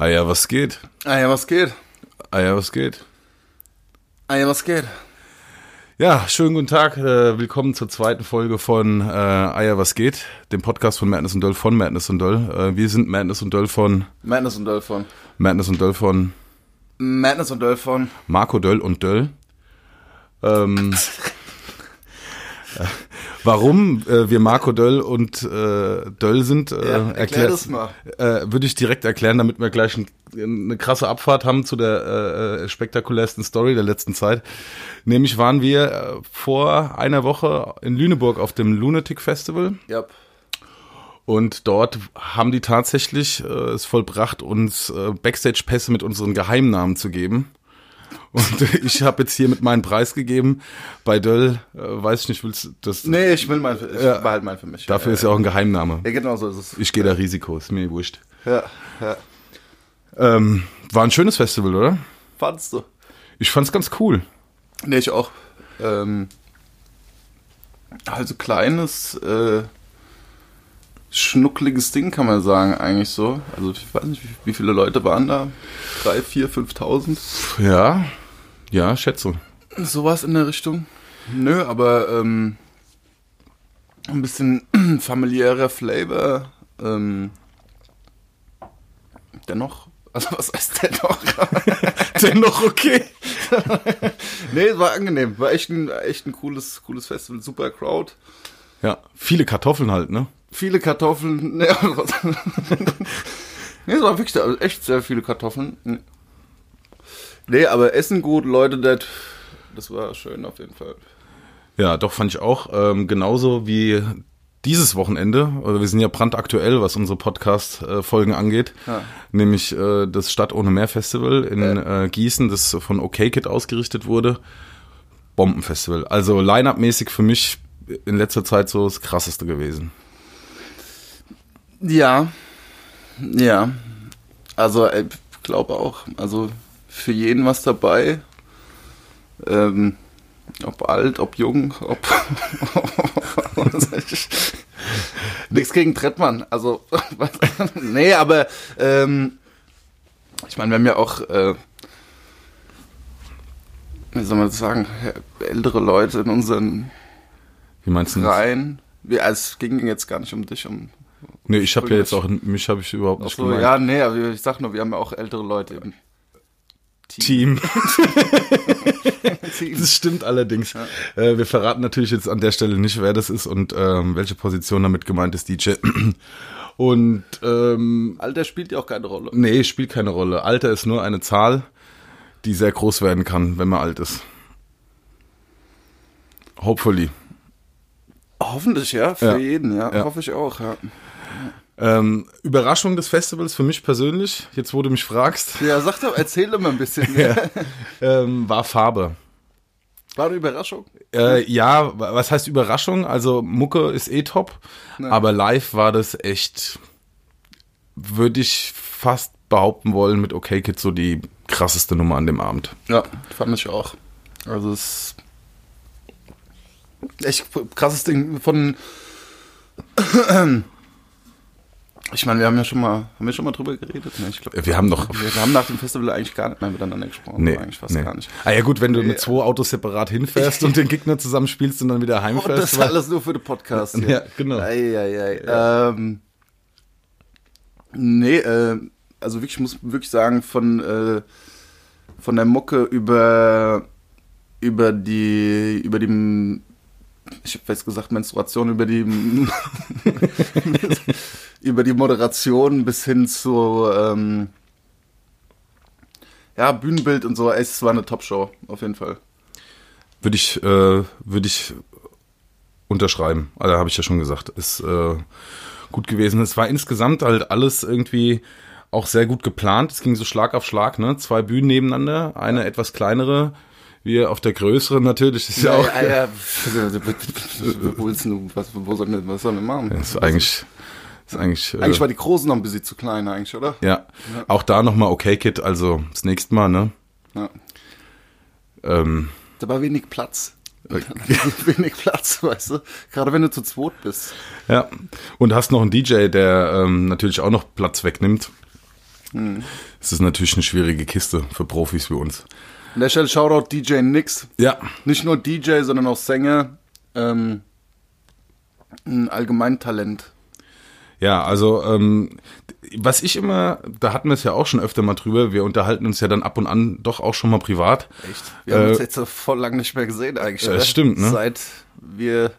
Ah ja, was geht? Ah ja, was geht? Ah ja, was geht? Ah ja, was geht? Ja, schönen guten Tag. Äh, willkommen zur zweiten Folge von äh, Eier, was geht? Dem Podcast von Madness und Döll von Madness und Döll. Äh, wir sind Madness und Döll von Madness und Döll von. Madness und Döll von Madness und Döll von. Marco Döll und Döll. Ähm, äh, warum äh, wir Marco Döll und äh, Döll sind, äh, Ja, erklär das mal. Äh, würde ich direkt erklären, damit wir gleich ein, eine krasse Abfahrt haben zu der äh, äh, spektakulärsten Story der letzten Zeit. Nämlich waren wir äh, vor einer Woche in Lüneburg auf dem Lunatic Festival Ja. und dort haben die tatsächlich äh, es vollbracht, uns äh, Backstage-Pässe mit unseren Geheimnamen zu geben. Und ich habe jetzt hier mit meinen Preis gegeben. Bei Döll, äh, weiß ich nicht, willst du das? Nee, ich will mein, ich Ja. behalte mein für mich. Dafür ja, ist ja auch ein Geheimname. Ja, genau so ist es. Ich gehe da Risiko, ist mir wurscht. Ja, ja. Ähm, war ein schönes Festival, oder? Fandst du? Ich fand's ganz cool. Nee, ich auch. Ähm, also kleines, äh, schnuckliges Ding kann man sagen, eigentlich so. Also ich weiß nicht, wie, viele Leute waren da? Drei, vier, fünftausend? Ja, ja, schätze. Sowas in der Richtung. Nö, aber ähm, ein bisschen familiärer Flavor. Ähm, dennoch, also was heißt dennoch? Dennoch okay. nee, es war angenehm. War echt ein, echt ein cooles, cooles Festival. Super Crowd. Ja, viele Kartoffeln halt, ne? Viele Kartoffeln. Nee, nee es war wirklich also echt sehr viele Kartoffeln. Nee, aber Essen gut, Leute, das, das war schön auf jeden Fall. Ja, doch, fand ich auch. Ähm, genauso wie dieses Wochenende, oder wir sind ja brandaktuell, was unsere Podcast-Folgen angeht, Ja. nämlich äh, das Stadt ohne Meer Festival in äh, Gießen, das von OK Kid ausgerichtet wurde. Bombenfestival. Also Line-Up-mäßig für mich in letzter Zeit so das krasseste gewesen. Ja, ja. Also ich glaube auch. Also für jeden was dabei. Ähm, ob alt, ob jung, ob nichts gegen Trettmann. Also nee, aber ähm, ich meine, wir haben ja auch äh, wie soll man das sagen, ältere Leute in unseren Wie meinst du das? Reihen. Wir, also, es ging jetzt gar nicht um dich, um Nee, ich habe ja jetzt auch, mich habe ich überhaupt nicht so, gemeint. ja, nee, aber ich sag nur, wir haben ja auch ältere Leute im Team. Team. Das stimmt allerdings. Äh, wir verraten natürlich jetzt an der Stelle nicht, wer das ist und ähm, welche Position damit gemeint ist, DJ. Und ähm, Alter spielt ja auch keine Rolle. nee, spielt keine Rolle. Alter ist nur eine Zahl, die sehr groß werden kann, wenn man alt ist. Hopefully. Hoffentlich, ja, für Ja. jeden, ja, Ja. hoffe ich auch, ja. Ähm, Überraschung des Festivals für mich persönlich, jetzt wo du mich fragst, Ja, sag doch, erzähl doch mal ein bisschen. ähm, war Farbe. War eine Überraschung? Äh, ja, was heißt Überraschung? Also Mucke ist eh top, aber live war das echt, würde ich fast behaupten wollen, mit OK Kid so die krasseste Nummer an dem Abend. Ja, fand ich auch. Also es echt krasses Ding von ich meine, wir haben ja schon mal, haben wir schon mal drüber geredet? Ne, ich glaube, Wir haben doch- wir, wir haben nach dem Festival eigentlich gar nicht mehr miteinander gesprochen. Nee, eigentlich fast nee. gar nicht. Ah ja gut, wenn du mit zwei Autos separat hinfährst und den Gegner zusammen spielst und dann wieder Und heimfährst. Oh, das war- alles nur für den Podcast. Hier. Ja, genau. Ei, ei, ei. Ähm, nee, äh, also wirklich, ich muss wirklich sagen, von, äh, von der Mucke über, über die, über die, ich habe jetzt gesagt Menstruation, über die, über die Moderation bis hin zu, ähm, ja, Bühnenbild und so, es war eine Top-Show, auf jeden Fall. Würde ich, äh, würde ich unterschreiben. Also habe ich ja schon gesagt. Ist äh, gut gewesen. Es war insgesamt halt alles irgendwie auch sehr gut geplant. Es ging so Schlag auf Schlag, ne? Zwei Bühnen nebeneinander, eine etwas kleinere, wie auf der größeren natürlich. Das ist ja, auch. ja, ja. wo was, wir, was sollen wir machen? Das ist eigentlich, ist eigentlich, äh, Eigentlich war die Große noch ein bisschen zu klein, eigentlich, oder? ja. Auch da nochmal okay, Kid. Also das nächste Mal, ne? Ja. Ähm, Da war wenig Platz. wenig Platz, weißt du? Gerade wenn du zu zweit bist. Ja, und hast noch einen DJ, der ähm, natürlich auch noch Platz wegnimmt. Es ist natürlich eine schwierige Kiste für Profis wie uns. An der Stelle Shoutout DJ Nix. Ja, Nicht nur DJ, sondern auch Sänger. Ähm, ein Allgemeintalent. Ja, also ähm, was ich immer, da hatten wir es ja auch schon öfter mal drüber, wir unterhalten uns ja dann ab und an doch auch schon mal privat. Echt? Wir haben Äh, uns jetzt so voll lang nicht mehr gesehen eigentlich. Ja, oder? stimmt, ne? Seit wir,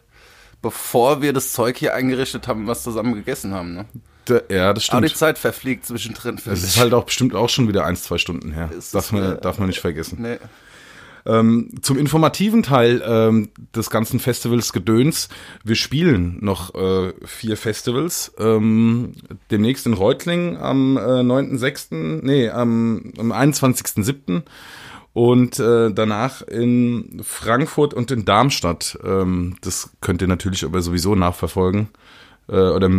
bevor wir das Zeug hier eingerichtet haben, was zusammen gegessen haben. Ne? Da, ja, das Aber die stimmt. Zeit verfliegt zwischendrin. Es ist halt auch bestimmt auch schon wieder ein, zwei Stunden her. Ist Darf man, äh, darf man nicht vergessen. Nee. Ähm, zum informativen Teil ähm, des ganzen Festivals Gedöns. Wir spielen noch äh, vier Festivals. Ähm, demnächst in Reutlingen am äh, 9.6., nee, am, am 21.7. Und äh, danach in Frankfurt und in Darmstadt. Ähm, das könnt ihr natürlich aber sowieso nachverfolgen äh, oder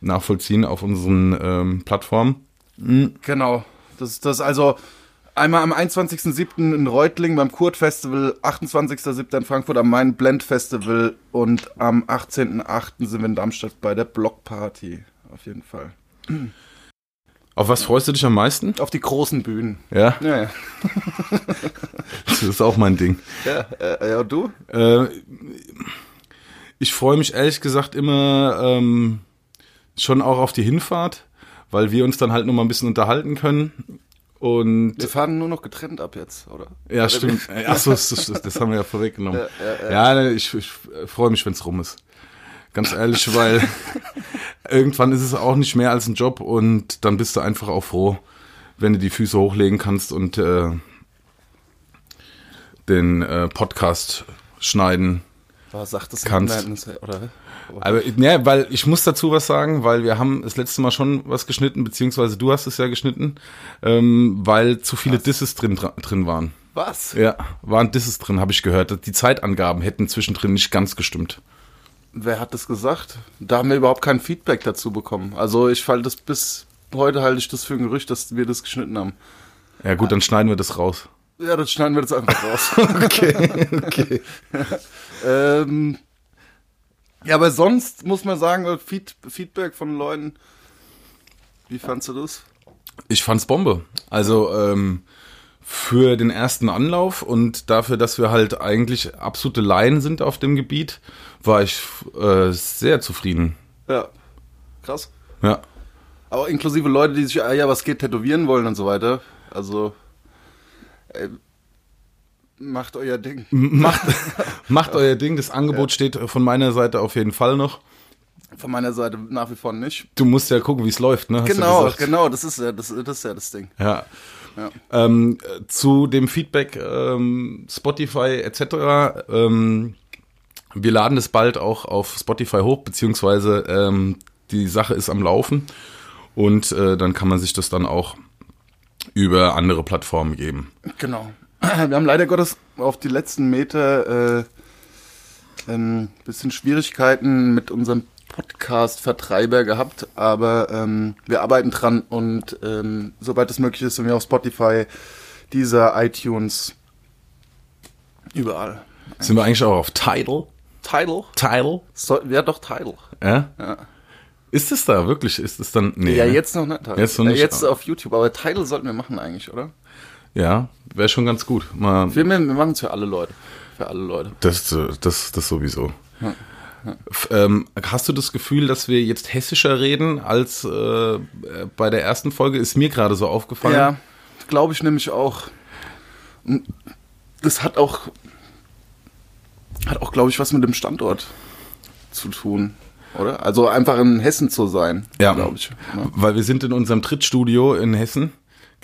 nachvollziehen auf unseren ähm, Plattformen. Genau. Das, das also einmal am 21.07. in Reutlingen beim Kurt Festival, 28.07. in Frankfurt am Main Blend Festival und am 18.08. sind wir in Darmstadt bei der Blockparty. Auf jeden Fall. Auf was freust du dich am meisten? Auf die großen Bühnen. Ja, Ja, ja. das ist auch mein Ding. Ja, äh, ja du? Äh, ich freue mich ehrlich gesagt immer ähm, schon auch auf die Hinfahrt, weil wir uns dann halt noch mal ein bisschen unterhalten können. Und Wir fahren nur noch getrennt ab jetzt, oder? ja, stimmt. Achso, das, das, das haben wir ja vorweggenommen. Ja, ja, Ja, ich, ich freue mich, wenn es rum ist. Ganz ehrlich, weil irgendwann ist es auch nicht mehr als ein Job und dann bist du einfach auch froh, wenn du die Füße hochlegen kannst und äh, den äh, Podcast schneiden. Was sagt das Kannst. Oder? Aber ja, weil ich muss dazu was sagen, weil wir haben das letzte Mal schon was geschnitten, beziehungsweise du hast es ja geschnitten, ähm, weil zu viele Disses drin, drin waren. Was? Ja, waren Disses drin, habe ich gehört. Die Zeitangaben hätten zwischendrin nicht ganz gestimmt. Wer hat das gesagt? Da haben wir überhaupt kein Feedback dazu bekommen. Also ich falle das bis heute halte ich das für ein Gerücht, dass wir das geschnitten haben. Ja gut, dann schneiden wir das raus. Ja, das schneiden wir jetzt einfach raus. Okay, okay. ähm, ja, aber sonst muss man sagen, Feed, Feedback von Leuten. Wie fandst du das? Ich fand's Bombe. Also ähm, für den ersten Anlauf und dafür, dass wir halt eigentlich absolute Laien sind auf dem Gebiet, war ich äh, sehr zufrieden. Ja. Krass. Ja. Aber inklusive Leute, die sich, ah ja, was geht, tätowieren wollen und so weiter. Also, äh, macht euer Ding. Macht, macht euer Ding. Das Angebot steht von meiner Seite auf jeden Fall noch. Von meiner Seite nach wie vor nicht. Du musst ja gucken, wie es läuft, ne? Hast Genau, genau, das ist ja das, das, ist ja das Ding. Ja. Ja. Ähm, äh, zu dem Feedback ähm, Spotify etc. Ähm, wir laden es bald auch auf Spotify hoch, beziehungsweise ähm, die Sache ist am Laufen und äh, dann kann man sich das dann auch über andere Plattformen geben. Genau. Wir haben leider Gottes auf die letzten Meter äh, ein bisschen Schwierigkeiten mit unserem Podcast-Vertreiber gehabt, aber ähm, wir arbeiten dran und ähm, sobald es möglich ist, sind wir auf Spotify, dieser iTunes, überall. Sind wir eigentlich auch auf Tidal? Tidal? Tidal? So, ja, doch, Tidal. Ja? Ja. Ist es da wirklich? Ist es dann? Nee. Ja, ne? jetzt noch nicht. Jetzt noch Äh, nicht, Jetzt auf YouTube, aber Tidal sollten wir machen eigentlich, oder? Ja, wäre schon ganz gut. Mal, Wir, wir machen es für alle Leute. Für alle Leute. Das, äh, das, das sowieso. F- Ähm, hast du das Gefühl, dass wir jetzt hessischer reden als äh, bei der ersten Folge? Ist mir gerade so aufgefallen. Ja, glaube ich nämlich auch. Das hat auch, hat auch, glaube ich, was mit dem Standort zu tun, oder? Also einfach in Hessen zu sein, Ja. glaube ich. ne? Weil wir sind in unserem Drittstudio in Hessen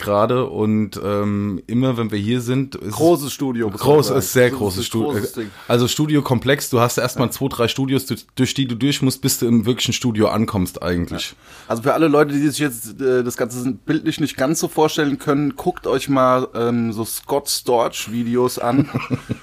gerade und ähm, immer, wenn wir hier sind, ist Großes Studio. Groß ist sehr großes Studio. Ding. Also Studiokomplex, du hast erstmal zwei, drei Studios, durch, die du durch musst, bis du im wirklichen Studio ankommst eigentlich. Also für alle Leute, die sich jetzt äh, das Ganze bildlich nicht ganz so vorstellen können, guckt euch mal ähm, so Scott Storch Videos an.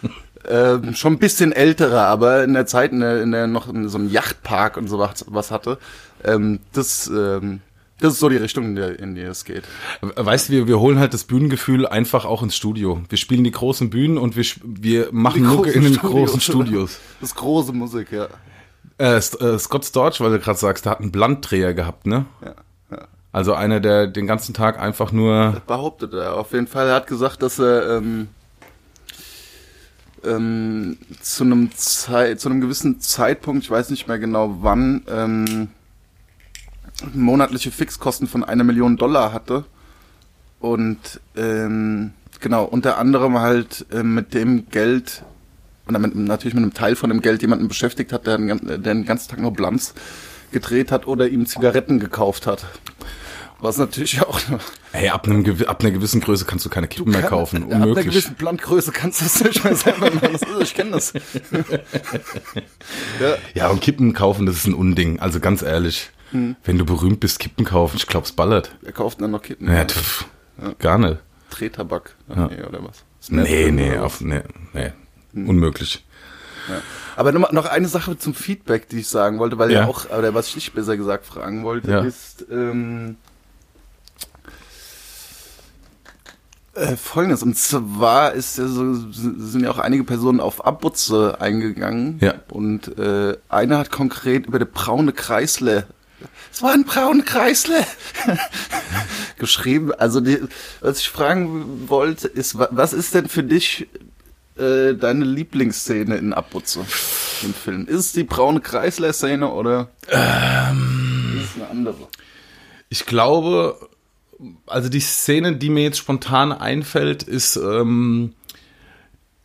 ähm, schon ein bisschen ältere, aber in der Zeit, in der, in der noch in so einem Yachtpark und so was, was hatte. Ähm, das, ähm, das ist so die Richtung, in, der, in die es geht. Weißt du, wir, wir holen halt das Bühnengefühl einfach auch ins Studio. Wir spielen die großen Bühnen und wir, wir machen Mucke in den Studios. großen Studios. Das ist große Musik, ja. Äh, äh, Scott Storch, weil du gerade sagst, der hat einen Bluntdreher gehabt, ne? ja, ja. Also einer, der den ganzen Tag einfach nur. Behauptet er. Auf jeden Fall. Er hat gesagt, dass er ähm, ähm, zu einem Zeit, zu einem gewissen Zeitpunkt, ich weiß nicht mehr genau wann, ähm, monatliche Fixkosten von einer Million Dollar hatte. Und ähm, genau, unter anderem halt äh, mit dem Geld, und damit natürlich mit einem Teil von dem Geld jemanden beschäftigt hat, der, den- der den ganzen Tag nur Blunts gedreht hat oder ihm Zigaretten gekauft hat. Was natürlich auch Ey, ab, einem, ab einer gewissen Größe kannst du keine Kippen mehr kaufen. Ja, Ab einer Unmöglich. gewissen Blondgröße kannst du es nicht mehr selber machen. Das ist, ich kenne das. ja, Ja, und Kippen kaufen, das ist ein Unding. Also ganz ehrlich. Hm. Wenn du berühmt bist, Kippen kaufen, ich glaub's ballert. wer kauft denn noch Kippen? Ja, pff, gar nicht. Drehtabak. Nee, oder was? Nee, nee, was? auf, nee, nee. Hm. Unmöglich. Aber noch, noch eine Sache zum Feedback, die ich sagen wollte, weil ja, Ja. auch, oder was ich dich besser gesagt fragen wollte, Ja. ist ähm, äh, folgendes. Und zwar ist ja so, sind ja auch einige Personen auf Abbutze eingegangen. Ja. Und äh, einer hat konkret über der braune Kreisle. Es war ein braune Kreisle. geschrieben. Also die, was ich fragen wollte, ist, wa- was ist denn für dich äh, deine Lieblingsszene in Abbutze im Film? Ist es die braune Kreisler-Szene oder Ähm. ist es eine andere? Ich glaube, also die Szene, die mir jetzt spontan einfällt, ist ähm,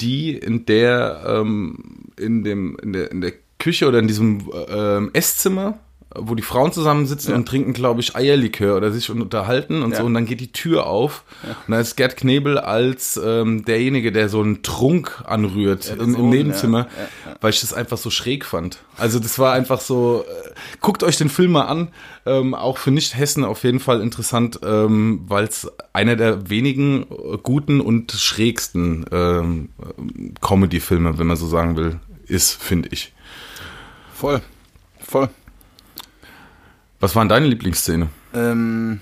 die, in der ähm, in dem in der, in der Küche oder in diesem ähm, Esszimmer, wo die Frauen zusammensitzen und trinken, glaube ich, Eierlikör oder sich unterhalten und Ja. so und dann geht die Tür auf und da ist Gerd Knebel als ähm, derjenige, der so einen Trunk anrührt im, im Nebenzimmer, ja, ja, weil ich das einfach so schräg fand. Also das war einfach so, äh, guckt euch den Film mal an, ähm, auch für Nicht-Hessen auf jeden Fall interessant, ähm, weil es einer der wenigen äh, guten und schrägsten ähm, Comedy-Filme, wenn man so sagen will, ist, finde ich. Voll. Voll. Was war deine Lieblingsszene? Ähm,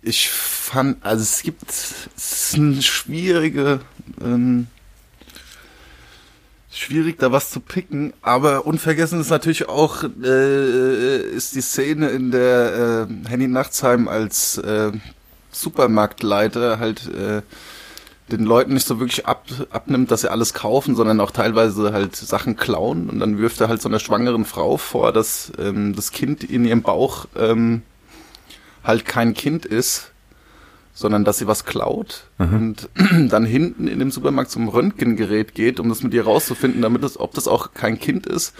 ich fand, also es gibt, es ist eine schwierige, ähm, schwierig da was zu picken, aber unvergessen ist natürlich auch, äh, ist die Szene, in der äh, Henny Nachtsheim als äh, Supermarktleiter halt äh, den Leuten nicht so wirklich ab, abnimmt, dass sie alles kaufen, sondern auch teilweise halt Sachen klauen und dann wirft er halt so einer schwangeren Frau vor, dass ähm, das Kind in ihrem Bauch ähm, halt kein Kind ist, sondern dass sie was klaut und dann hinten in dem Supermarkt zum Röntgengerät geht, um das mit ihr rauszufinden, damit es, ob das auch kein Kind ist.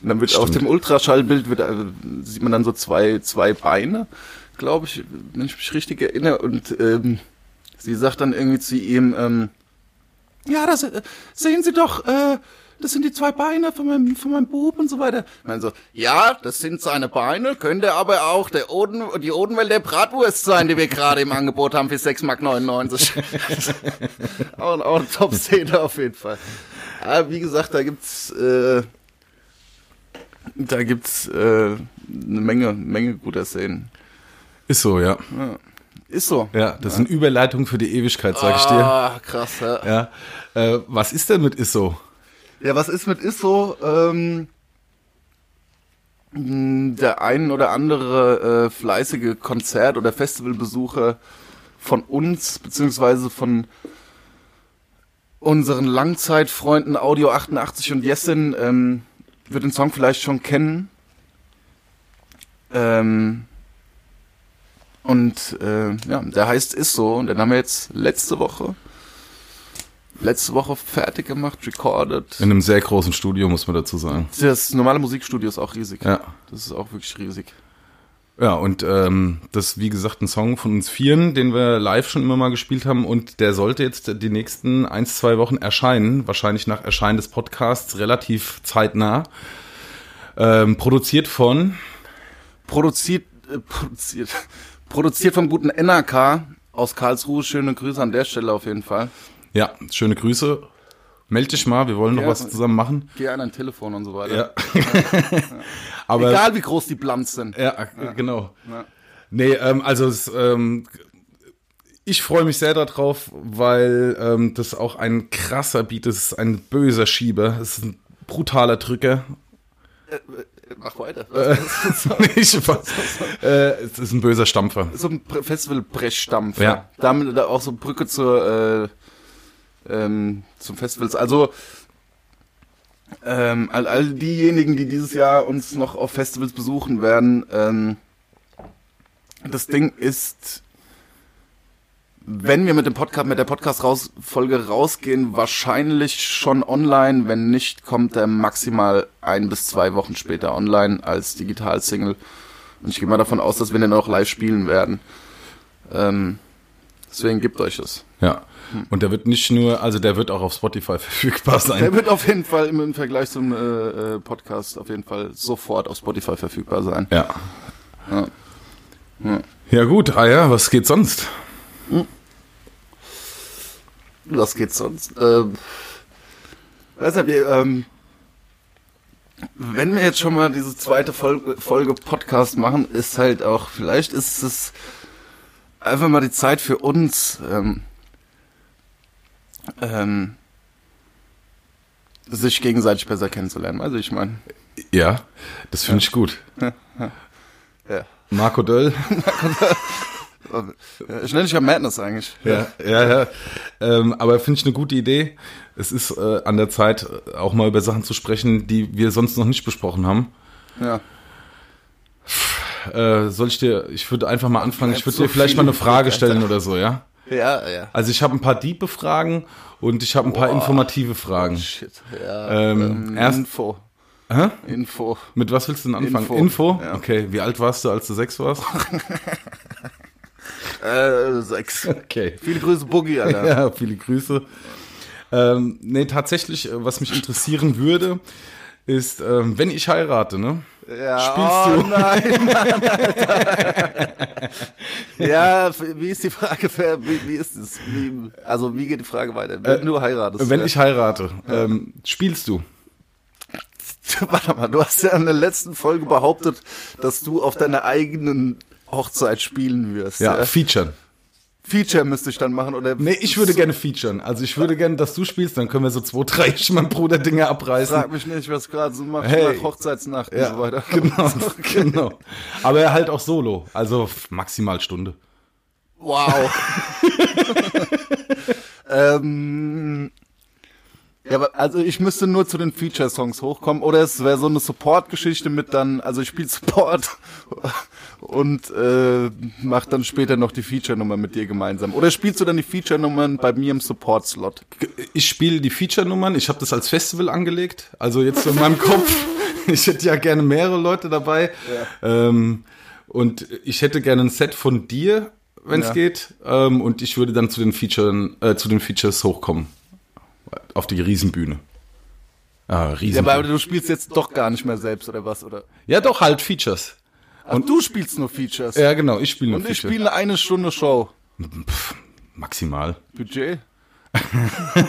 Und dann wird auf Stimmt. dem Ultraschallbild wird, äh, sieht man dann so zwei, zwei Beine, glaube ich, wenn ich mich richtig erinnere. Und ähm, sie sagt dann irgendwie zu ihm, ähm, ja, das äh, sehen Sie doch, äh, das sind die zwei Beine von meinem, von meinem Bub und so weiter. Ich meine so, ja, das sind seine Beine, könnte aber auch der Oden, die Odenwelt der Bratwurst sein, die wir gerade im Angebot haben für 6,99 Mark. auch, auch eine Top-Szene auf jeden Fall. Aber wie gesagt, da gibt's, äh, da gibt's äh, eine Menge, Menge guter Szenen. Ist so, ja. Ist so. Ja, das sind Überleitungen für die Ewigkeit, sag ich dir. Ah, krass, ja. Ja. Äh, was ist denn mit Isso? Ja, was ist mit Isso? Ähm, der ein oder andere äh, fleißige Konzert- oder Festivalbesucher von uns, beziehungsweise von unseren Langzeitfreunden Audio 88 und Jessin, ähm, wird den Song vielleicht schon kennen. Ähm, und äh, ja, der heißt Isso und den haben wir jetzt letzte Woche letzte Woche fertig gemacht, recorded. In einem sehr großen Studio, muss man dazu sagen. Das normale Musikstudio ist auch riesig. Ja. Das ist auch wirklich riesig. Ja, und ähm, das ist wie gesagt ein Song von uns Vieren, den wir live schon immer mal gespielt haben und der sollte jetzt die nächsten ein, zwei Wochen erscheinen, wahrscheinlich nach Erscheinen des Podcasts, relativ zeitnah. Ähm, produziert von, Produziert, äh, produziert, produziert vom guten NRK aus Karlsruhe. Schöne Grüße an der Stelle auf jeden Fall. ja, schöne Grüße. Meld dich mal, wir wollen noch Ja. was zusammen machen. Geh an ein Telefon und so weiter. Ja. Aber Egal wie groß die Blunts sind. Ja, genau. Ja. Nee, ähm, also es, ähm, ich freue mich sehr darauf, weil ähm, das auch ein krasser Beat ist, ein böser Schieber, es ist ein brutaler Drücker. Mach weiter. Äh, ich, war- äh, es ist ein böser Stampfer. so ein Pre- Festival-Brechstampf. Ja. Damit da auch so Brücke zur, äh, ähm, zum Festivals. Also, ähm, all, all diejenigen, die dieses Jahr uns noch auf Festivals besuchen werden, ähm, das Ding ist, wenn wir mit dem Podcast, mit der Podcast-Folge rausgehen, wahrscheinlich schon online. Wenn nicht, kommt er maximal ein bis zwei Wochen später online als Digital-Single. Und ich gehe mal davon aus, dass wir den auch live spielen werden. Ähm, deswegen gibt euch es. Ja. Und der wird nicht nur, also der wird auch auf Spotify verfügbar Der sein. wird auf jeden Fall im, im Vergleich zum äh, äh, Podcast auf jeden Fall sofort auf Spotify verfügbar sein. Ja. Ja. Ja gut, ah ja, was geht sonst? Was geht sonst? Ähm, weiß nicht, ähm, wenn wir jetzt schon mal diese zweite Folge, Folge Podcast machen, ist halt auch, vielleicht ist es einfach mal die Zeit für uns, ähm, ähm, sich gegenseitig besser kennenzulernen. Also ich meine, Ja, das finde ich gut. ja. Marco Döll. Ich nenne dich ja Madness eigentlich. Ja, ja, ja. Ähm, aber finde ich eine gute Idee. Es ist äh, an der Zeit, äh, auch mal über Sachen zu sprechen, die wir sonst noch nicht besprochen haben. Ja. Äh, soll ich dir, ich würde einfach mal anfangen, ich würde so dir vielleicht mal eine Frage stellen oder so, ja? Ja, ja. Also ich habe ein paar diebe Fragen und ich habe ein paar informative Fragen. Shit. Ja. Ähm, erst- Info. Hä? Info. Mit was willst du denn anfangen? Info. Info? Ja. Okay, wie alt warst du, als du sechs warst? Äh, sechs. Okay. Viele Grüße, Boogie, Alter. Ja, viele Grüße. Ähm, nee, tatsächlich, äh, was mich interessieren würde, ist, ähm, wenn ich heirate, ne? Ja, Spielst oh, du? Nein, Mann, ja, wie ist die Frage? Wie, wie ist es? Wie, also, wie geht die Frage weiter? Wenn du heiratest. Äh, Wenn ja. ich heirate, ähm, spielst du? Warte mal, du hast ja in der letzten Folge behauptet, dass du auf deiner eigenen Hochzeit spielen wirst. Ja, Ja. featuren. Feature müsste ich dann machen, oder? Nee, ich würde gerne featuren. Also ich würde gerne, dass du spielst, dann können wir so zwei, drei, ich mein Bruder Dinge abreißen. Frag mich nicht, was gerade so macht, Hey. nach Hochzeitsnacht und ja, so weiter. Genau, genau. Aber er halt auch solo, also maximal Stunde. Wow. ähm, ja, aber also ich müsste nur zu den Feature-Songs hochkommen oder es wäre so eine Support-Geschichte mit dann, also ich spiele Support und äh, mach dann später noch die Feature-Nummer mit dir gemeinsam. Oder spielst du dann die Feature-Nummern bei mir im Support-Slot? Ich spiele die Feature-Nummern, ich habe das als Festival angelegt, also jetzt in meinem Kopf. Ich hätte ja gerne mehrere Leute dabei. Ähm, und ich hätte gerne ein Set von dir, wenn es Ja. geht. Ähm, und ich würde dann zu den, Featuren, äh, zu den Features hochkommen. Auf die Riesenbühne. Ah, Ja, aber Riesenbühne. du spielst jetzt doch gar nicht mehr selbst oder was? Oder? Ja, doch, halt Features. Und du spielst nur Features. Ja, genau, ich spiele nur und ich Feature. spiele eine Stunde Show. Maximal. Budget?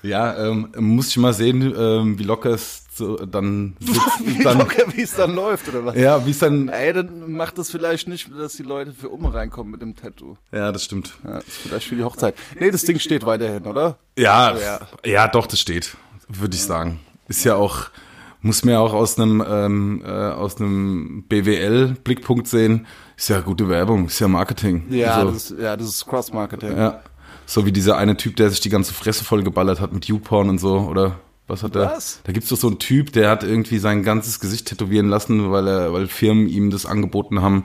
Ja, ähm, muss ich mal sehen, ähm, wie locker es so, dann sitzt. Wie dann, locker, wie es dann läuft, oder was? ja, wie es dann. Ey, dann macht das vielleicht nicht, dass die Leute für um reinkommen mit dem Tattoo. Ja, das stimmt. Ja, das ist vielleicht für die Hochzeit. Nee, das Ding steht weiterhin, oder? Ja, Ja. ja, doch, das steht, würde ich sagen. Ist ja auch, muss mir auch aus einem ähm, äh, aus einem BWL-Blickpunkt sehen. Ist ja gute Werbung, ist ja Marketing. Also, das, ist- ja, das ist Cross-Marketing. ja. So wie dieser eine Typ, der sich die ganze Fresse voll geballert hat mit YouPorn und so, oder? Was hat er? Was? Da gibt's doch so einen Typ, der hat irgendwie sein ganzes Gesicht tätowieren lassen, weil er, weil Firmen ihm das angeboten haben,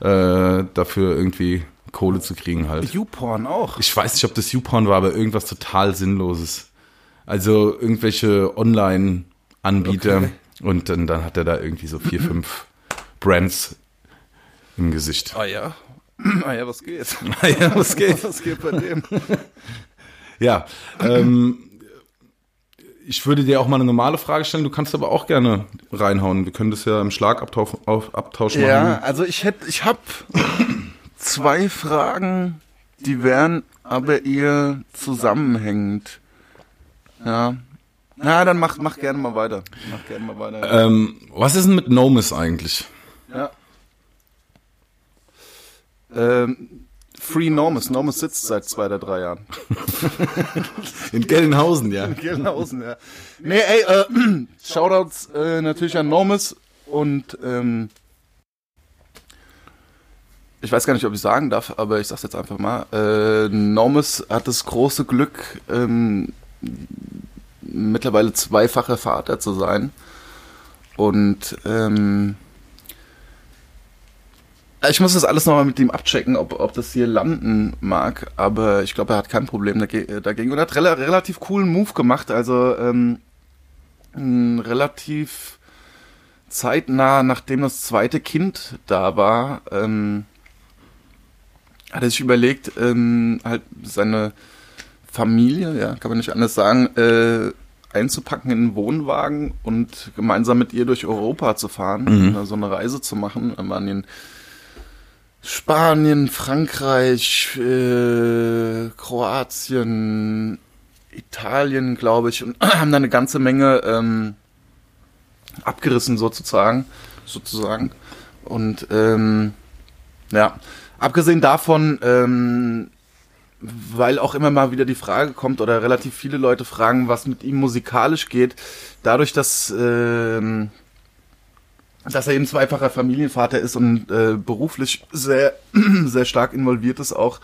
äh, dafür irgendwie Kohle zu kriegen halt. YouPorn auch. Ich weiß nicht, ob das YouPorn war, aber irgendwas total Sinnloses. Also irgendwelche Online-Anbieter Okay. und dann, dann hat er da irgendwie so vier, fünf Brands im Gesicht. Ah ja. Ah ja, was geht? ja, was geht? Was geht bei dem? Ja, ähm, ich würde dir auch mal eine normale Frage stellen, du kannst aber auch gerne reinhauen. Wir können das ja im Schlagabtausch auf, Abtausch machen. Ja, also ich hätte, ich habe zwei Fragen, die wären aber eher zusammenhängend. Ja. Na, dann mach, mach gerne mal weiter. Mach gerne mal weiter. Ähm, was ist denn mit Nomis eigentlich? Ja. Ähm, Free Normus. Normus sitzt seit zwei oder drei Jahren. In Gelnhausen, ja. Gelnhausen, ja. Nee, ey, äh, Shoutouts äh, natürlich an Normus und ähm, ich weiß gar nicht, ob ich sagen darf, aber ich sag's jetzt einfach mal. Äh, Normus hat das große Glück, ähm, mittlerweile zweifacher Vater zu sein. Und ähm, ich muss das alles nochmal mit ihm abchecken, ob, ob das hier landen mag, aber ich glaube, er hat kein Problem dage- dagegen. Und er hat rela relativ coolen Move gemacht, also ähm, relativ zeitnah, nachdem das zweite Kind da war, ähm, hat er sich überlegt, ähm, halt seine Familie, ja, kann man nicht anders sagen, äh, einzupacken in einen Wohnwagen und gemeinsam mit ihr durch Europa zu fahren, Mhm. äh, so eine Reise zu machen. Wir waren in Spanien, Frankreich, äh, Kroatien, Italien, glaube ich, und haben da eine ganze Menge ähm, abgerissen sozusagen, sozusagen. Und ähm, ja, abgesehen davon, ähm, weil auch immer mal wieder die Frage kommt oder relativ viele Leute fragen, was mit ihm musikalisch geht, dadurch, dass ähm, dass er eben zweifacher Familienvater ist und äh, beruflich sehr sehr stark involviert ist, auch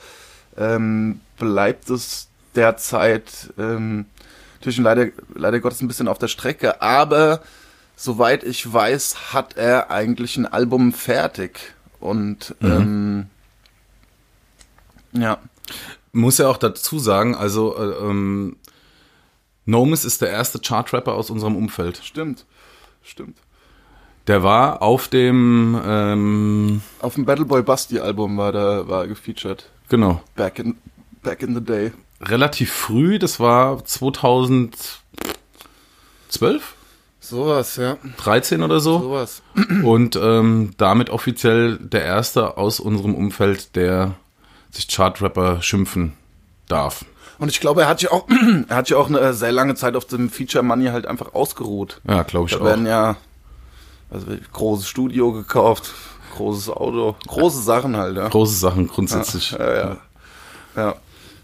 ähm, bleibt es derzeit ähm, natürlich leider leider Gottes ein bisschen auf der Strecke, aber soweit ich weiß, hat er eigentlich ein Album fertig. Und ähm, ja. Muss ja auch dazu sagen, also äh, ähm, Nomis ist der erste Chartrapper aus unserem Umfeld. Stimmt. Stimmt. Der war auf dem, ähm, Auf dem Battleboy Basti Album war da war er gefeatured. genau, Back in back in the day. relativ früh, das war 2012, Sowas, ja. 13 oder so. Sowas. Und ähm, damit offiziell der erste aus unserem Umfeld, der sich Chartrapper schimpfen darf. Und ich glaube, er hat ja auch er hat ja auch eine sehr lange Zeit auf dem Feature Money halt einfach ausgeruht. Ja, glaube ich Da auch. werden ja also großes Studio gekauft, großes Auto, große Sachen halt, ja. Große Sachen grundsätzlich. Ja, ja. Ja.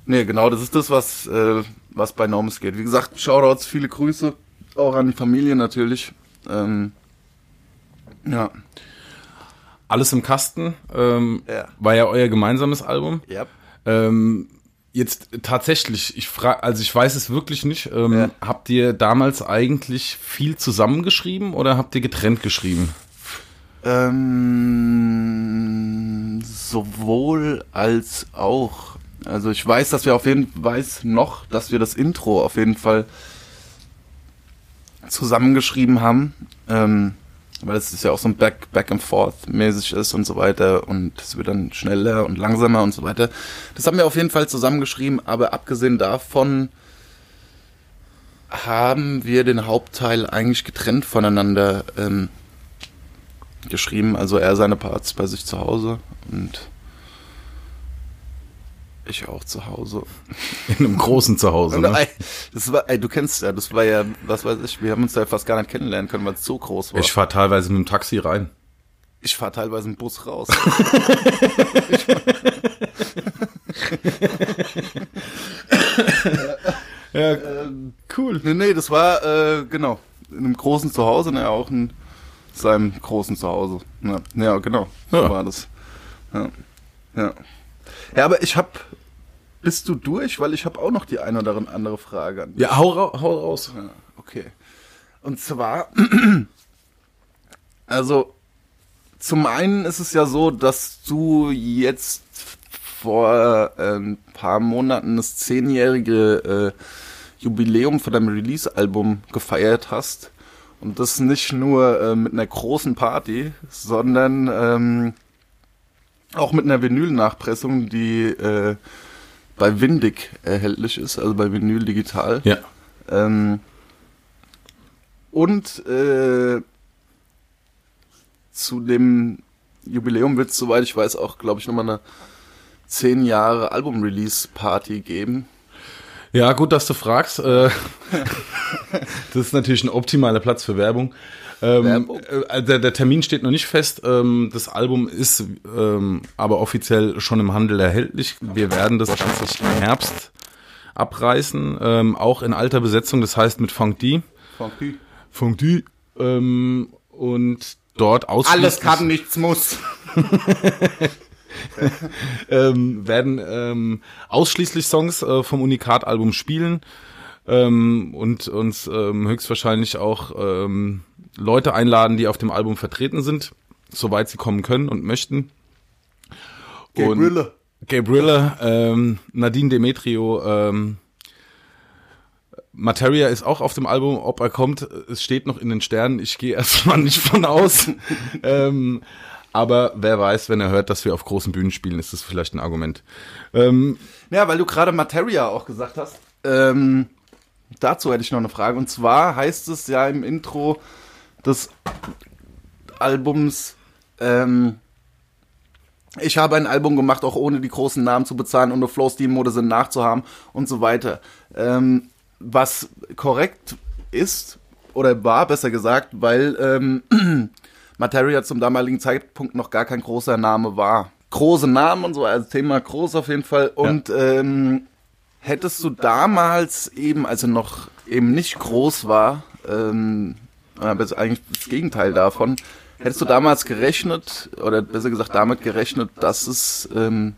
Nee, genau, das ist das, was, äh, was bei Normus geht. Wie gesagt, Shoutouts, viele Grüße, auch an die Familie natürlich. Ähm, ja. Alles im Kasten ähm, Ja. war ja euer gemeinsames Album. Ja. Ähm, jetzt tatsächlich, ich frage, also ich weiß es wirklich nicht. Ähm, Ja. Habt ihr damals eigentlich viel zusammengeschrieben oder habt ihr getrennt geschrieben? Ähm, sowohl als auch. Also ich weiß, dass wir auf jeden weiß noch, dass wir das Intro auf jeden Fall zusammengeschrieben haben. Ähm, weil es ja auch so ein Back, Back and Forth mäßig ist und so weiter und es wird dann schneller und langsamer und so weiter. Das haben wir auf jeden Fall zusammengeschrieben, aber abgesehen davon haben wir den Hauptteil eigentlich getrennt voneinander ähm, geschrieben. Also er seine Parts bei sich zu Hause und ich auch zu Hause. In einem großen Zuhause. Ne? das war, ey, du kennst ja, das war ja, was weiß ich, wir haben uns ja fast gar nicht kennenlernen können, weil es so groß war. Ich fahre teilweise mit dem Taxi rein. Ich fahre teilweise im Bus raus. Ja, cool. Nee, nee, das war, äh, genau, in einem großen Zuhause, ne, auch in seinem großen Zuhause. Ja, ja genau, so Ja. war das. Ja. ja. Ja, aber ich hab, bist du durch? Weil ich habe auch noch die eine oder andere Frage an dich. Ja, hau, ra hau raus. Ja, okay. Und zwar, also zum einen ist es ja so, dass du jetzt vor äh, ein paar Monaten das zehnjährige äh, Jubiläum von deinem Release-Album gefeiert hast. Und das nicht nur äh, mit einer großen Party, sondern ähm, auch mit einer Vinyl-Nachpressung, die äh, bei Windig erhältlich ist, also bei Vinyl Digital. Ja. Ähm, und äh, zu dem Jubiläum wird es, soweit ich weiß, auch, glaube ich, nochmal eine 10 Jahre Album-Release-Party geben. Ja, gut, dass du fragst. Äh, das ist natürlich ein optimaler Platz für Werbung. Ähm, äh, der, der Termin steht noch nicht fest. Ähm, das Album ist ähm, aber offiziell schon im Handel erhältlich. Wir werden das Ganze im Herbst abreißen, ähm, auch in alter Besetzung, das heißt mit Funk D. Funky. Funk D. Ähm, und dort ausschließlich Alles kann, nichts muss. ähm, werden ähm, ausschließlich Songs äh, vom Unikat-Album spielen ähm, und uns ähm, höchstwahrscheinlich auch ähm, Leute einladen, die auf dem Album vertreten sind, soweit sie kommen können und möchten. Gabrielle. Gabrielle, ähm, Nadine Demetrio, ähm, Materia ist auch auf dem Album. Ob er kommt, es steht noch in den Sternen. Ich gehe erstmal nicht von aus. ähm, aber wer weiß, wenn er hört, dass wir auf großen Bühnen spielen, ist das vielleicht ein Argument. Ähm, Ja, weil du gerade Materia auch gesagt hast. Ähm, dazu hätte ich noch eine Frage. Und zwar heißt es ja im Intro des Albums, ähm, ich habe ein Album gemacht, auch ohne die großen Namen zu bezahlen nur Flow Steam Mode sind nachzuhaben und so weiter. Ähm, was korrekt ist, oder war besser gesagt, weil ähm, Materia zum damaligen Zeitpunkt noch gar kein großer Name war. Große Namen und so, also Thema groß auf jeden Fall. Und ähm, hättest du damals eben, als er noch eben nicht groß war, ähm, aber ist eigentlich das Gegenteil davon, hättest du damals gerechnet, oder besser gesagt damit gerechnet, dass es, ähm,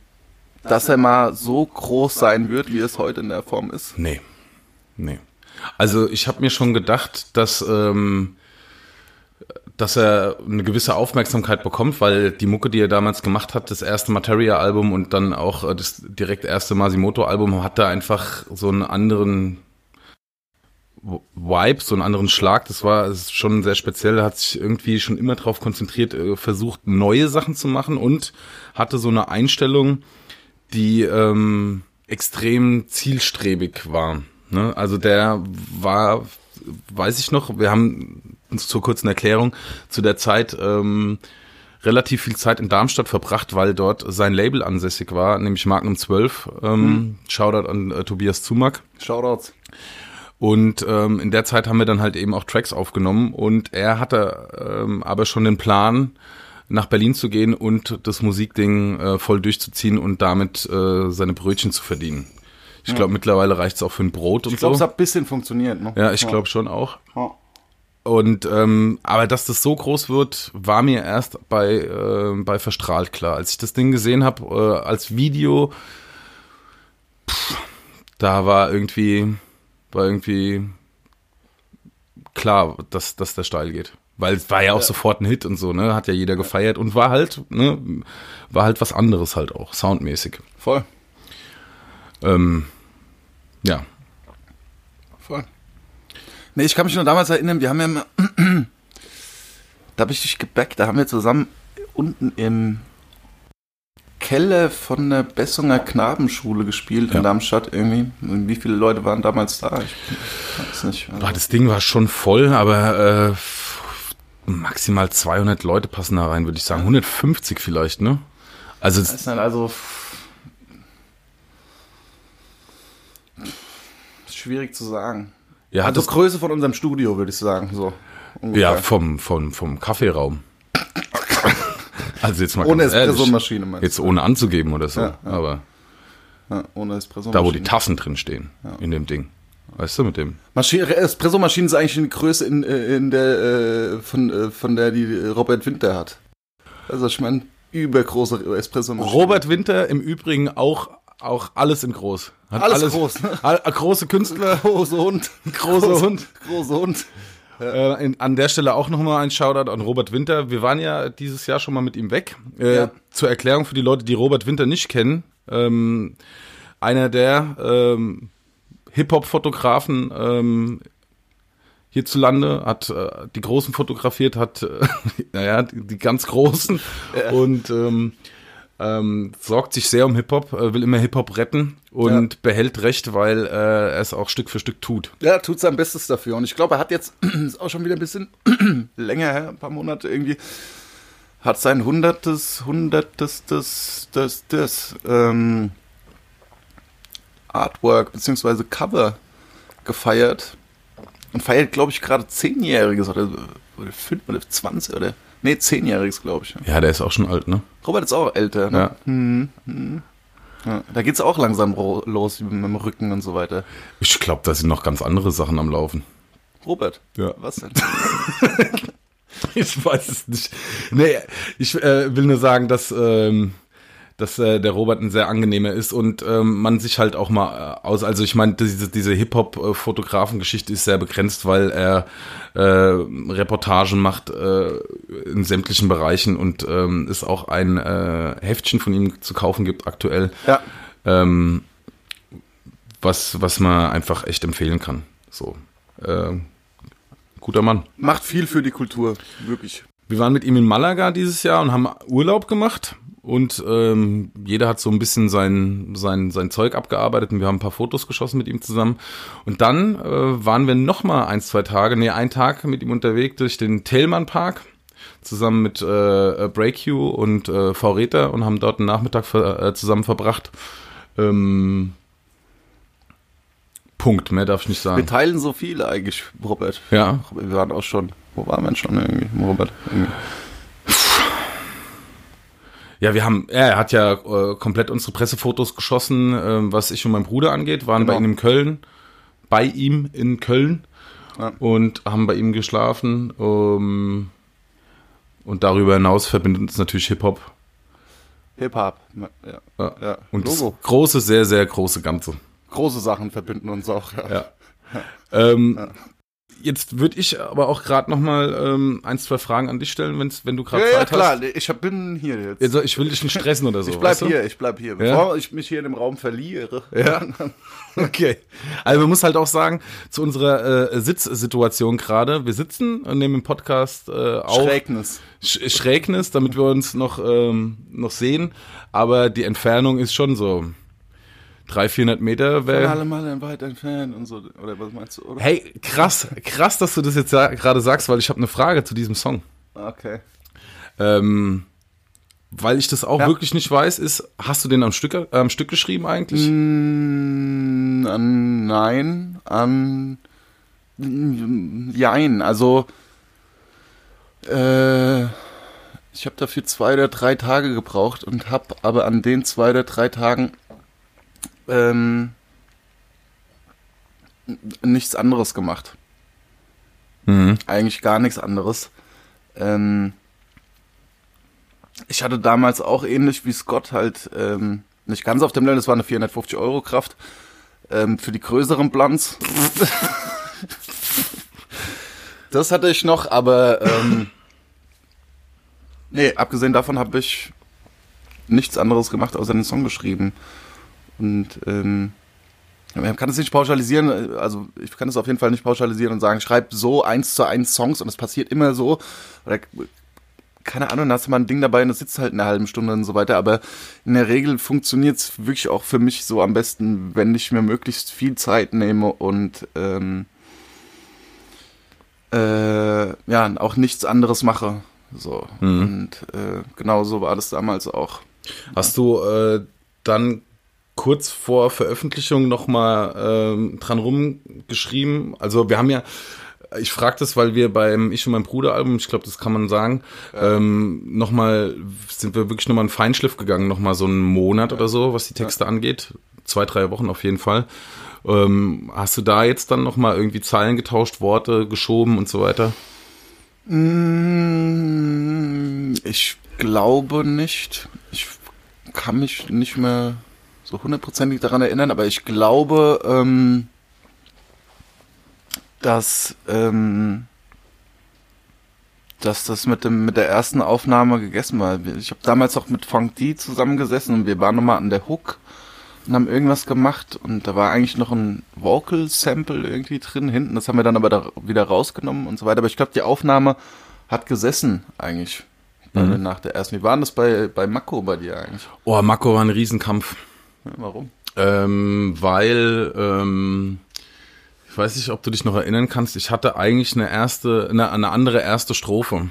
dass er mal so groß sein wird, wie es heute in der Form ist? nee. Nee. Also ich habe mir schon gedacht, dass, ähm, dass er eine gewisse Aufmerksamkeit bekommt, weil die Mucke, die er damals gemacht hat, das erste Materia-Album und dann auch äh, das direkt erste Masimoto-Album, hatte einfach so einen anderen Vibe, so einen anderen Schlag. Das war es ist schon sehr speziell. Hat sich irgendwie schon immer darauf konzentriert, äh, versucht, neue Sachen zu machen und hatte so eine Einstellung, die ähm, extrem zielstrebig war. Ne? Also der war, weiß ich noch, wir haben uns zur kurzen Erklärung zu der Zeit ähm, relativ viel Zeit in Darmstadt verbracht, weil dort sein Label ansässig war, nämlich Magnum 12. Ähm, Shoutout an äh, Tobias Zumack. Shoutouts. Und ähm, in der Zeit haben wir dann halt eben auch Tracks aufgenommen und er hatte ähm, aber schon den Plan, nach Berlin zu gehen und das Musikding äh, voll durchzuziehen und damit äh, seine Brötchen zu verdienen. Ich glaube, mittlerweile reicht es auch für ein Brot und Ich glaube, so. es hat ein bisschen funktioniert. Ne? ja, ich glaube schon auch. Ja. Und ähm, aber dass das so groß wird, war mir erst bei äh, bei verstrahlt klar. Als ich das Ding gesehen habe äh, als Video, pff, da war irgendwie war irgendwie klar, dass dass der steil geht, weil es war ja auch sofort ein Hit und so, ne, hat ja jeder gefeiert und war halt ne war halt was anderes halt auch soundmäßig. Voll. Ähm, ja, Voll. Nee, ich kann mich nur damals erinnern, wir haben ja immer, da habe ich dich gebackt, da haben wir zusammen unten im Keller von der Bessunger Knabenschule gespielt Ja. in Darmstadt irgendwie. Und Wie viele Leute waren damals da? Ich weiß nicht. Boah, das Ding war schon voll, aber äh, maximal 200 Leute passen da rein, würde ich sagen. 150 vielleicht, ne? Also Das ist halt also schwierig zu sagen. ja, Also Größe von unserem Studio, würde ich sagen. So. ja vom, vom, vom Kaffeeraum. Also jetzt mal Ohne Espressomaschine, meinst Jetzt ohne anzugeben oder so. Ja, ja. Aber Ja, ohne Espressomaschine. da, wo die Tassen drin stehen, in dem Ding. Weißt du, mit dem. Maschine, Espressomaschine ist eigentlich eine Größe in, äh, in der, äh, von, äh, von der die Robert Winter hat. Also ich meine, übergroße Espressomaschine. Robert Winter im Übrigen auch, auch alles in groß. Hat Alles groß, ne? All, große Künstler, große Hund. großer Hund. Große Hund. Äh, in, an der Stelle auch nochmal ein Shoutout an Robert Winter. Wir waren ja dieses Jahr schon mal mit ihm weg. Äh, Ja. Zur Erklärung für die Leute, die Robert Winter nicht kennen. Ähm, einer der ähm, Hip-Hop-Fotografen ähm, hierzulande, hat äh, die Großen fotografiert, hat, äh, naja, die, die ganz Großen und ähm, sorgt sich sehr um Hip-Hop, äh, will immer Hip-Hop retten und behält Recht, weil äh, er es auch Stück für Stück tut. Ja, tut sein Bestes dafür. Und ich glaube, er hat jetzt, ist auch schon wieder ein bisschen länger her, ein paar Monate irgendwie, hat sein hundertes, hundertes, das, das, das, ähm, Artwork bzw. Cover gefeiert und feiert, glaube ich, gerade zehnjähriges oder, oder fünf oder 20 oder nee, zehnjähriges, glaube ich. Ja, der ist auch schon alt, ne? Robert ist auch älter. Ne? Ja. Hm, hm. Ja, da geht's auch langsam los mit dem Rücken und so weiter. Ich glaube, da sind noch ganz andere Sachen am Laufen. Robert, Ja. was denn? Ich weiß es nicht. Nee, ich äh, will nur sagen, dass, ähm, dass äh, der Robert ein sehr angenehmer ist und ähm, man sich halt auch mal äh, aus, also ich meine, diese, diese Hip-Hop-Fotografen-Geschichte ist sehr begrenzt, weil er äh, Reportagen macht äh, in sämtlichen Bereichen und ähm, es auch ein äh, Heftchen von ihm zu kaufen gibt aktuell, ja, ähm, was, was man einfach echt empfehlen kann. So. Äh, guter Mann. macht viel für die Kultur, wirklich. Wir waren mit ihm in Malaga dieses Jahr und haben Urlaub gemacht. Und ähm, jeder hat so ein bisschen sein, sein, sein Zeug abgearbeitet und wir haben ein paar Fotos geschossen mit ihm zusammen. Und dann äh, waren wir noch mal ein, zwei Tage, nee, einen Tag mit ihm unterwegs durch den Tellmann Park zusammen mit äh, BreakU und äh, V Räter und haben dort einen Nachmittag ver, äh, zusammen verbracht. Ähm, Punkt, mehr darf ich nicht Wir sagen. teilen so viel eigentlich, Robert. Ja, Wir waren auch schon, wo waren wir denn schon irgendwie, Robert? Irgendwie. Ja, wir haben, er hat ja äh, komplett unsere Pressefotos geschossen, ähm, was ich und mein Bruder angeht, waren Genau. bei ihm in Köln, bei ihm in Köln Ja. und haben bei ihm geschlafen. Ähm, und darüber hinaus verbindet uns natürlich Hip-Hop. Hip-Hop, ja. Ja. ja. Und Logo. das große, sehr, sehr große Ganze. Große Sachen verbinden uns auch, ja. Ja. Ähm, Jetzt würde ich aber auch gerade noch mal ähm, ein, zwei Fragen an dich stellen, wenn's, wenn du gerade Ja, ja, Zeit klar, hast. ich hab- bin hier jetzt. Also ich will dich nicht stressen oder so. ich bleib weißt du? hier, ich bleib hier. Bevor ich mich hier in dem Raum verliere. Ja. Okay. Also man muss halt auch sagen, zu unserer äh, Sitzsituation gerade, wir sitzen und nehmen im Podcast äh, auf Schrägnis. Sch Schrägnis, damit wir uns noch, ähm, noch sehen, aber die Entfernung ist schon so 300, 400 Meter. Von Wär, alle Mal weit entfernt und so. Oder was meinst du? Oder? hey, krass, krass, dass du das jetzt gerade sagst, weil ich habe eine Frage zu diesem Song. Okay. Ähm, weil ich das auch Ja. wirklich nicht weiß, ist, hast du den am Stück, am Stück geschrieben eigentlich? Mm, an, nein, an Jein, also äh, ich habe dafür zwei oder drei Tage gebraucht und habe aber an den zwei oder drei Tagen ähm, nichts anderes gemacht. Mhm. Eigentlich gar nichts anderes. Ähm, ich hatte damals auch ähnlich wie Scott halt ähm, nicht ganz auf dem Level, das war eine 450 Euro Kraft ähm, für die größeren Blunts. das hatte ich noch, aber ähm, nee, abgesehen davon habe ich nichts anderes gemacht, außer den Song geschrieben. Und ähm, man kann es nicht pauschalisieren, also ich kann es auf jeden Fall nicht pauschalisieren und sagen, schreib so eins zu eins Songs und es passiert immer so. Oder keine Ahnung, da hast du mal ein Ding dabei und das sitzt halt eine halbe Stunde und so weiter. Aber in der Regel funktioniert es wirklich auch für mich so am besten, wenn ich mir möglichst viel Zeit nehme und ähm, äh, ja, auch nichts anderes mache. So. Mhm. Und äh, genau so war das damals auch. Hast du äh, dann kurz vor Veröffentlichung nochmal ähm, dran rumgeschrieben? Also wir haben ja, ich frage das, weil wir beim Ich und mein Bruder Album, ich glaube, das kann man sagen, ähm, nochmal, sind wir wirklich nochmal einen Feinschliff gegangen, nochmal so einen Monat oder so, was die Texte angeht. Zwei, drei Wochen auf jeden Fall. Ähm, hast du da jetzt dann nochmal irgendwie Zeilen getauscht, Worte geschoben und so weiter? Mm, Ich glaube nicht. Ich kann mich nicht mehr so hundertprozentig daran erinnern, aber ich glaube, ähm, dass, ähm, dass das mit dem mit der ersten Aufnahme gegessen war. Ich habe damals auch mit Funk D zusammengesessen und wir waren nochmal an der Hook und haben irgendwas gemacht und da war eigentlich noch ein Vocal Sample irgendwie drin hinten. Das haben wir dann aber da wieder rausgenommen und so weiter. Aber ich glaube, die Aufnahme hat gesessen eigentlich Mhm. nach der ersten. Wie war denn das bei bei Mako bei dir eigentlich? Oh, Mako war ein Riesenkampf. Ja, warum? Ähm, weil, ähm, ich weiß nicht, ob du dich noch erinnern kannst, ich hatte eigentlich eine erste, eine, eine andere erste Strophe.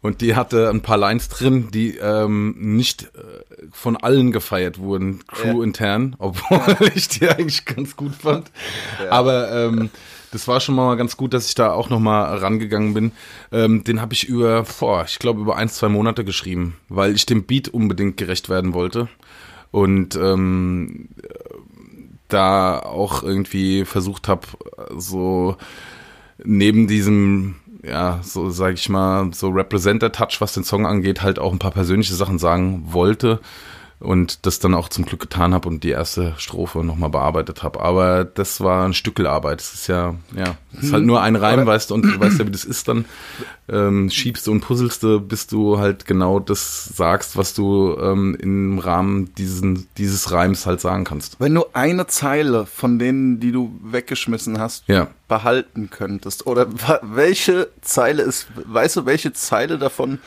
Und die hatte ein paar Lines drin, die ähm, nicht äh, von allen gefeiert wurden, Crew Ja. intern, obwohl ich die eigentlich ganz gut fand. Aber ähm, das war schon mal ganz gut, dass ich da auch noch mal rangegangen bin. Ähm, den habe ich über, boah, ich glaube über ein, zwei Monate geschrieben, weil ich dem Beat unbedingt gerecht werden wollte. Und ähm, da auch irgendwie versucht habe, so neben diesem, ja, so sage ich mal, so Representer-Touch, was den Song angeht, halt auch ein paar persönliche Sachen sagen wollte und das dann auch zum Glück getan habe und die erste Strophe nochmal bearbeitet habe. Aber das war ein Stückelarbeit. Es ist ja, ja, es ist halt nur ein Reim, Aber- weißt du, und du weißt ja, wie das ist dann. Ähm, schiebst du und puzzelst du, bis du halt genau das sagst, was du ähm, im Rahmen diesen, dieses Reims halt sagen kannst. Wenn du eine Zeile von denen, die du weggeschmissen hast, Ja. behalten könntest, oder welche Zeile ist, weißt du, welche Zeile davon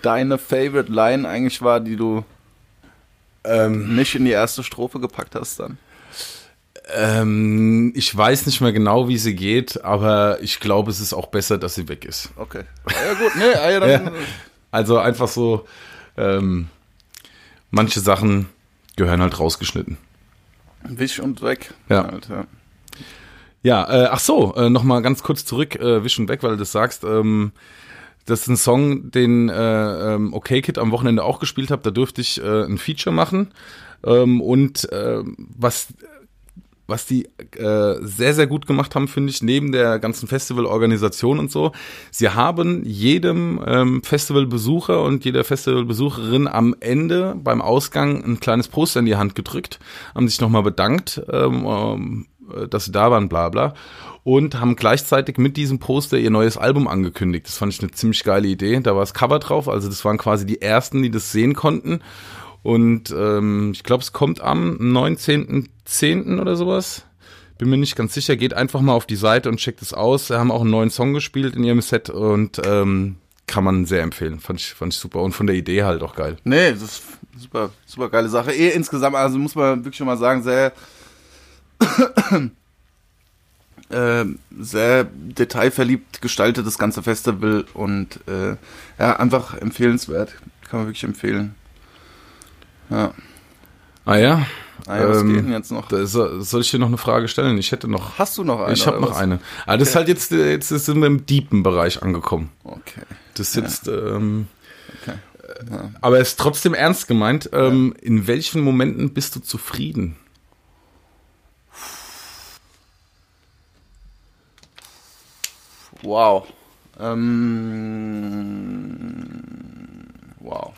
deine Favorite Line eigentlich war, die du Ähm, nicht in die erste Strophe gepackt hast dann? Ähm, ich weiß nicht mehr genau, wie sie geht, aber ich glaube, es ist auch besser, dass sie weg ist. Okay. Ja gut, nee, ah, ja, dann, Ja. Also einfach so, ähm, manche Sachen gehören halt rausgeschnitten. Wisch und weg. Ja. Alter. Ja, äh, ach so, äh, noch mal ganz kurz zurück, äh, Wisch und weg, weil du das sagst. Ähm, das ist ein Song, den äh, ähm, OK Kid am Wochenende auch gespielt habe. Da durfte ich äh, ein Feature machen. Ähm, und äh, was was die äh, sehr, sehr gut gemacht haben, finde ich, neben der ganzen Festivalorganisation und so, sie haben jedem ähm, Festivalbesucher und jeder Festivalbesucherin am Ende beim Ausgang ein kleines Poster in die Hand gedrückt, haben sich nochmal bedankt, ähm, ähm, äh, dass sie da waren, bla bla, und haben gleichzeitig mit diesem Poster ihr neues Album angekündigt. Das fand ich eine ziemlich geile Idee. Da war das Cover drauf, also das waren quasi die ersten, die das sehen konnten. Und ähm, ich glaube, es kommt am 19.10. oder sowas. Bin mir nicht ganz sicher. Geht einfach mal auf die Seite und checkt es aus. Sie haben auch einen neuen Song gespielt in ihrem Set und ähm, kann man sehr empfehlen. Fand ich, fand ich super. Und von der Idee halt auch geil. Nee, das ist super, super geile Sache. Eh insgesamt, also muss man wirklich schon mal sagen, sehr, äh, sehr detailverliebt gestaltet das ganze Festival und äh, ja, einfach empfehlenswert. Kann man wirklich empfehlen. Ja. Ah ja. Ah ja, was Ähm, geht denn jetzt noch? Da, so- soll ich dir noch eine Frage stellen? Ich hätte noch. Hast du noch eine? ich habe noch was? eine. Aber das ist halt jetzt, äh, jetzt sind wir im deepen Bereich angekommen. Okay. Das ist jetzt, ähm, okay. Ja. aber es ist trotzdem ernst gemeint. Ähm, In welchen Momenten bist du zufrieden? Wow. Ähm, wow.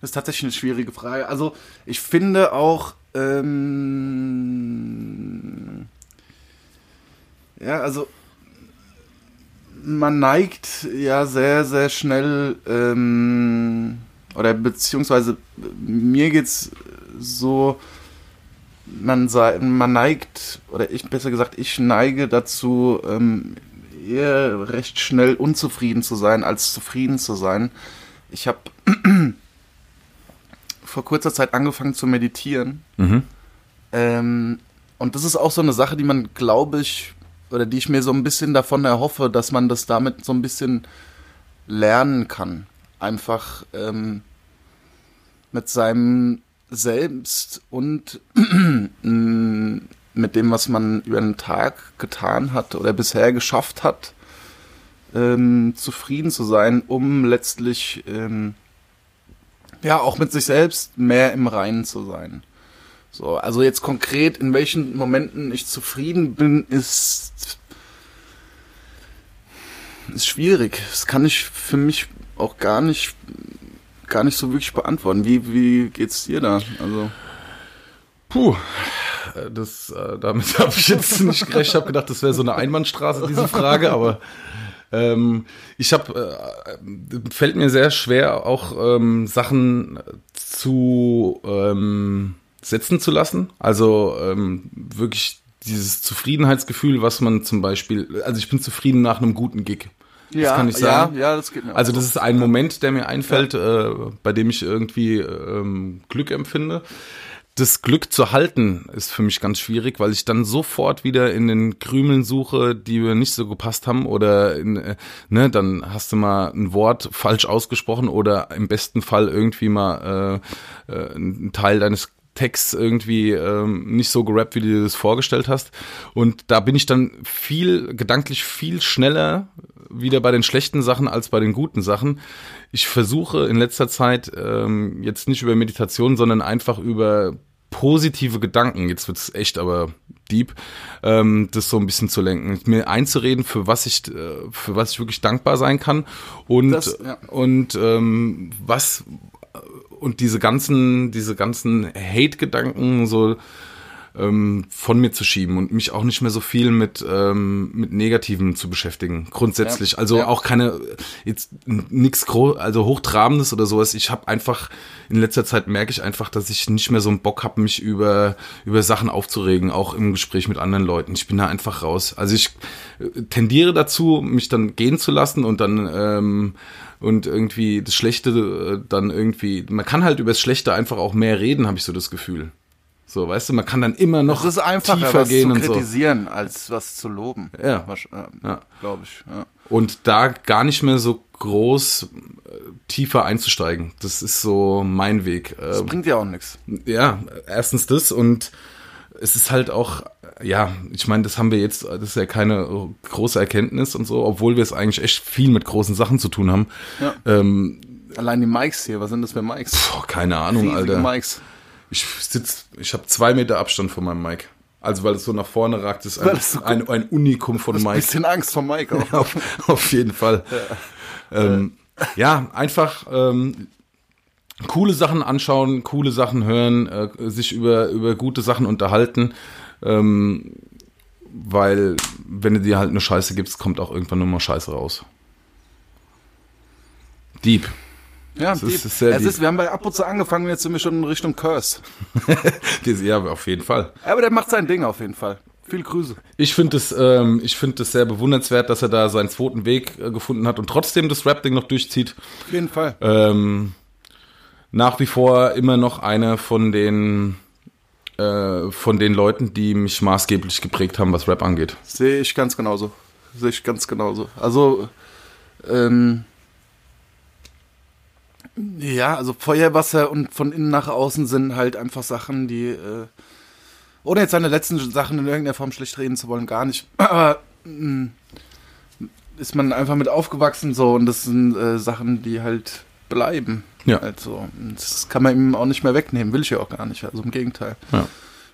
Das ist tatsächlich eine schwierige Frage. Also ich finde auch, ähm, ja, also man neigt ja sehr, sehr schnell, ähm, oder beziehungsweise mir geht's so, man, sei, man neigt, oder ich besser gesagt, ich neige dazu, ähm, eher recht schnell unzufrieden zu sein, als zufrieden zu sein. Ich habe vor kurzer Zeit angefangen zu meditieren. Mhm. Ähm, und das ist auch so eine Sache, die man, glaube ich, oder die ich mir so ein bisschen davon erhoffe, dass man das damit so ein bisschen lernen kann. Einfach ähm, mit seinem Selbst und mm, mit dem, was man über den Tag getan hat oder bisher geschafft hat, ähm, zufrieden zu sein, um letztlich ähm, ja auch mit sich selbst mehr im Reinen zu sein. So, also jetzt konkret, in welchen Momenten ich zufrieden bin, ist, ist schwierig. Das kann ich für mich auch gar nicht, gar nicht so wirklich beantworten. Wie, wie geht's dir da? Also, Puh, äh, das, äh, damit habe ich jetzt nicht gerechnet. Ich habe gedacht, das wäre so eine Einbahnstraße, diese Frage, aber ähm, ich habe, äh, fällt mir sehr schwer, auch ähm, Sachen zu ähm, setzen zu lassen. Also ähm, wirklich dieses Zufriedenheitsgefühl, was man zum Beispiel, also ich bin zufrieden nach einem guten Gig. Ja, kann ich sagen. Ja, ja, das geht mir Also das ist ein Moment, der mir einfällt, äh, bei dem ich irgendwie ähm, Glück empfinde. das Glück zu halten ist für mich ganz schwierig, weil ich dann sofort wieder in den Krümeln suche, die mir nicht so gepasst haben oder in, äh, ne, dann hast du mal ein Wort falsch ausgesprochen oder im besten Fall irgendwie mal äh, äh, einen Teil deines Text irgendwie ähm, nicht so gerappt, wie du dir das vorgestellt hast. Und da bin ich dann viel, gedanklich viel schneller wieder bei den schlechten Sachen als bei den guten Sachen. Ich versuche in letzter Zeit ähm, jetzt nicht über Meditation, sondern einfach über positive Gedanken, jetzt wird's echt aber deep, ähm, das so ein bisschen zu lenken, mir einzureden, für was ich, äh, für was ich wirklich dankbar sein kann und, Das, ja. und ähm, was und diese ganzen, diese ganzen Hate-Gedanken so ähm, von mir zu schieben und mich auch nicht mehr so viel mit ähm, mit Negativen zu beschäftigen. Grundsätzlich, Ja, also ja. auch keine jetzt nichts also hochtrabendes oder sowas. Ich habe einfach in letzter Zeit merke ich einfach, dass ich nicht mehr so einen Bock habe, mich über über Sachen aufzuregen, auch im Gespräch mit anderen Leuten. Ich bin da einfach raus. Also ich äh, tendiere dazu, mich dann gehen zu lassen und dann ähm, und irgendwie das Schlechte äh, dann irgendwie. Man kann halt über das Schlechte einfach auch mehr reden, habe ich so das Gefühl. So, weißt du, man kann dann immer noch Es ist einfacher, tiefer was gehen zu und so. kritisieren, als was zu loben. Ja. Äh, Ja. Glaube ich. Ja. Und da gar nicht mehr so groß äh, tiefer einzusteigen. Das ist so mein Weg. Das Ähm, bringt ja auch nichts. ja, erstens das und es ist halt auch, ja, ich meine, das haben wir jetzt, das ist ja keine große Erkenntnis und so, obwohl wir es eigentlich echt viel mit großen Sachen zu tun haben. Ja. Ähm, Allein die Mics hier, was sind das für Mics? boah, keine Ahnung, Riesige Alter. Mics. Ich sitz, ich habe zwei Meter Abstand von meinem Mic. Also weil es so nach vorne ragt, ist ein, so ein, ein Unikum von Ein Mic. bisschen Angst vor Mike auch. auf, auf jeden Fall. Ja, ähm, ja einfach ähm, coole Sachen anschauen, coole Sachen hören, äh, sich über, über gute Sachen unterhalten. Ähm, weil, wenn du dir halt eine Scheiße gibst, kommt auch irgendwann nur mal Scheiße raus. Deep. Ja, Es deep. ist- ist sehr es ist, wir haben bei Apoze angefangen, jetzt sind wir schon in Richtung Curse. Das- ja, auf jeden Fall. Aber der macht sein Ding auf jeden Fall. Viel Grüße. Ich finde es, ähm, ich es sehr bewundernswert, dass er da seinen zweiten Weg äh, gefunden hat und trotzdem das Rap-Ding noch durchzieht. Auf jeden Fall. Ähm, nach wie vor immer noch einer von den äh, von den Leuten, die mich maßgeblich geprägt haben, was Rap angeht. Sehe ich ganz genauso. Sehe ich ganz genauso. Also, ähm, ja, also Feuerwasser und von innen nach außen sind halt einfach Sachen, die, äh, ohne jetzt seine letzten Sachen in irgendeiner Form schlecht reden zu wollen, gar nicht. Aber mh, ist man einfach mit aufgewachsen so und das sind äh, Sachen, die halt bleiben. Ja. Also, das kann man ihm auch nicht mehr wegnehmen, will ich ja auch gar nicht. Also im Gegenteil. Ja.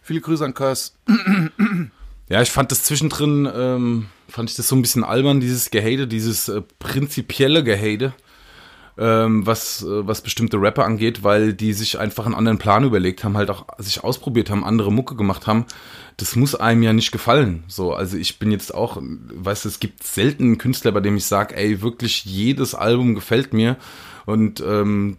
Viele Grüße an Curse. Ja, ich fand das zwischendrin, ähm, fand ich das so ein bisschen albern, dieses Gehate, dieses äh, prinzipielle Gehate, ähm, was, äh, was bestimmte Rapper angeht, weil die sich einfach einen anderen Plan überlegt haben, halt auch sich ausprobiert haben, andere Mucke gemacht haben. Das muss einem ja nicht gefallen. So, also ich bin jetzt auch, weißt du, es gibt selten einen Künstler, bei dem ich sage, ey, wirklich jedes Album gefällt mir. Und ähm,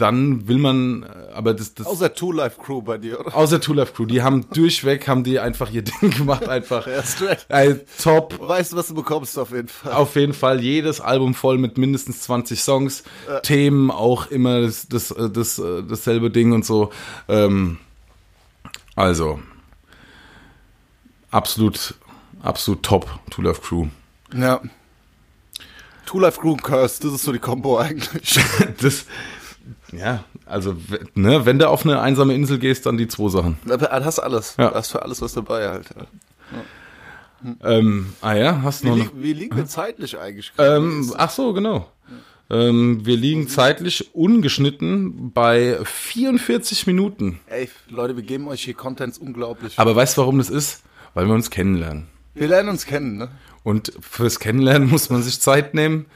dann will man, äh, aber das, das Außer Two Life Crew bei dir, oder? außer Two Life Crew, die haben durchweg, haben die einfach ihr Ding gemacht, einfach. Ja. Ey, top, Weißt du, was du bekommst auf jeden Fall. auf jeden Fall jedes Album voll mit mindestens 20 Songs, Themen auch immer das, das, äh, das, äh, dasselbe Ding und so. Ähm, also absolut, absolut top, Two Love Crew. Ja. Two Life Crew und Curse, das ist so die Combo eigentlich. Das, ja, also ne, wenn du auf eine einsame Insel gehst, dann die zwei Sachen. Da hast alles. Ja. Da hast für alles was dabei halt. Ähm, ah ja, hast du noch? li wie liegen wir zeitlich eigentlich? Ähm, ach so, genau. Ähm, wir liegen zeitlich ungeschnitten bei 44 Minuten. Ey, Leute, wir geben euch hier Contents unglaublich. Aber weißt du, warum das ist? Weil wir uns kennenlernen. wir lernen uns kennen, ne? Und fürs Kennenlernen muss man sich Zeit nehmen.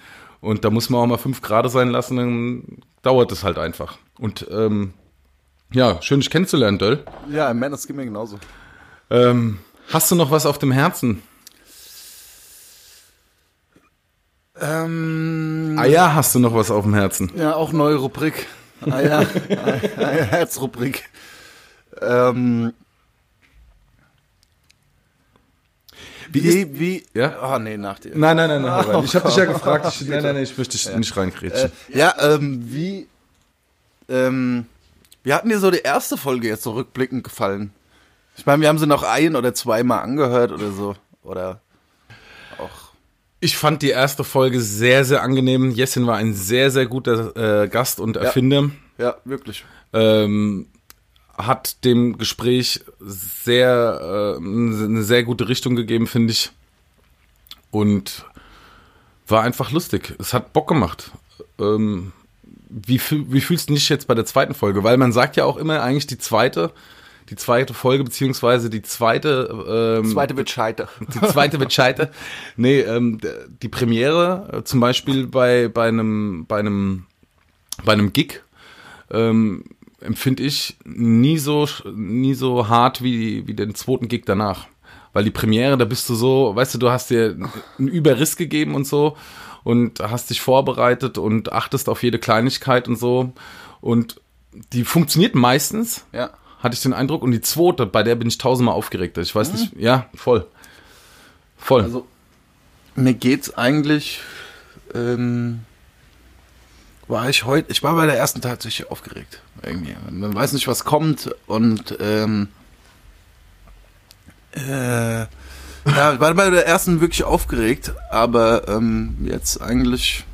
Und da muss man auch mal fünf Grad sein lassen, dann dauert es halt einfach. Und ähm, ja, schön dich kennenzulernen, Döll. Ja, im Man, das geht mir genauso. Ähm, hast du noch was auf dem Herzen? Ähm, Ah ja, hast du noch was auf dem Herzen? ja, auch neue Rubrik. Ah ja, ah, ah, ja Herzrubrik. Ähm, Wie wie, wie, Ja? Oh, nee, nach dir. Nein, nein, nein, nein. Oh ich habe dich ja Gott. gefragt. Ich, nein, nein, nein, ich möchte dich nicht reinkrätschen. Äh, ja, ähm, wie, ähm, Wie hatten dir so die erste Folge jetzt so rückblickend gefallen? Ich meine, wir haben sie noch ein oder zweimal angehört oder so. Oder auch. Ich fand die erste Folge sehr, sehr angenehm. Jessin war ein sehr, sehr guter äh, Gast und Erfinder. Ja, wirklich. Ähm, hat dem Gespräch sehr äh, eine sehr gute Richtung gegeben, finde ich. Und war einfach lustig. Es hat Bock gemacht. Ähm, wie, wie fühlst du dich jetzt bei der zweiten Folge? Weil man sagt ja auch immer eigentlich die zweite, die zweite Folge beziehungsweise die zweite, ähm, Zweite wird scheiter. die zweite wird scheiter. Nee, ähm, die Premiere, äh, zum Beispiel bei, bei einem, bei einem, bei einem Gig, ähm, empfinde ich nie so, nie so hart wie, wie den zweiten Gig danach. Weil die Premiere, da bist du so, weißt du, du hast dir einen Überriss gegeben und so und hast dich vorbereitet und achtest auf jede Kleinigkeit und so. Und die funktioniert meistens, Ja. hatte ich den Eindruck. Und die zweite, bei der bin ich tausendmal aufgeregter. Ich weiß nicht, ja, voll. Voll. Also, mir geht's eigentlich, ähm, war ich heute, ich war bei der ersten tatsächlich aufgeregt. Irgendwie. Man weiß nicht, was kommt und, ähm, äh, ja, ich war bei der ersten wirklich aufgeregt, aber ähm, jetzt eigentlich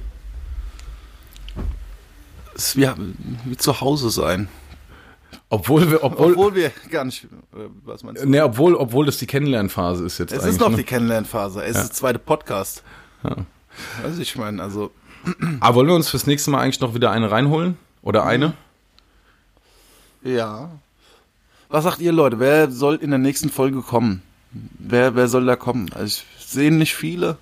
ist wie, wie zu Hause sein. obwohl wir, obwohl, Obwohl wir gar nicht, äh, was meinst du? ne, obwohl, obwohl das die Kennenlernphase ist jetzt Es ist noch ne? die Kennenlernphase, es ist der zweite Podcast. Weiß ich meine, also Aber wollen wir uns fürs nächste Mal eigentlich noch wieder eine reinholen? Oder eine? Ja. Was sagt ihr, Leute? Wer soll in der nächsten Folge kommen? Wer, wer soll da kommen? Also ich sehe nicht viele,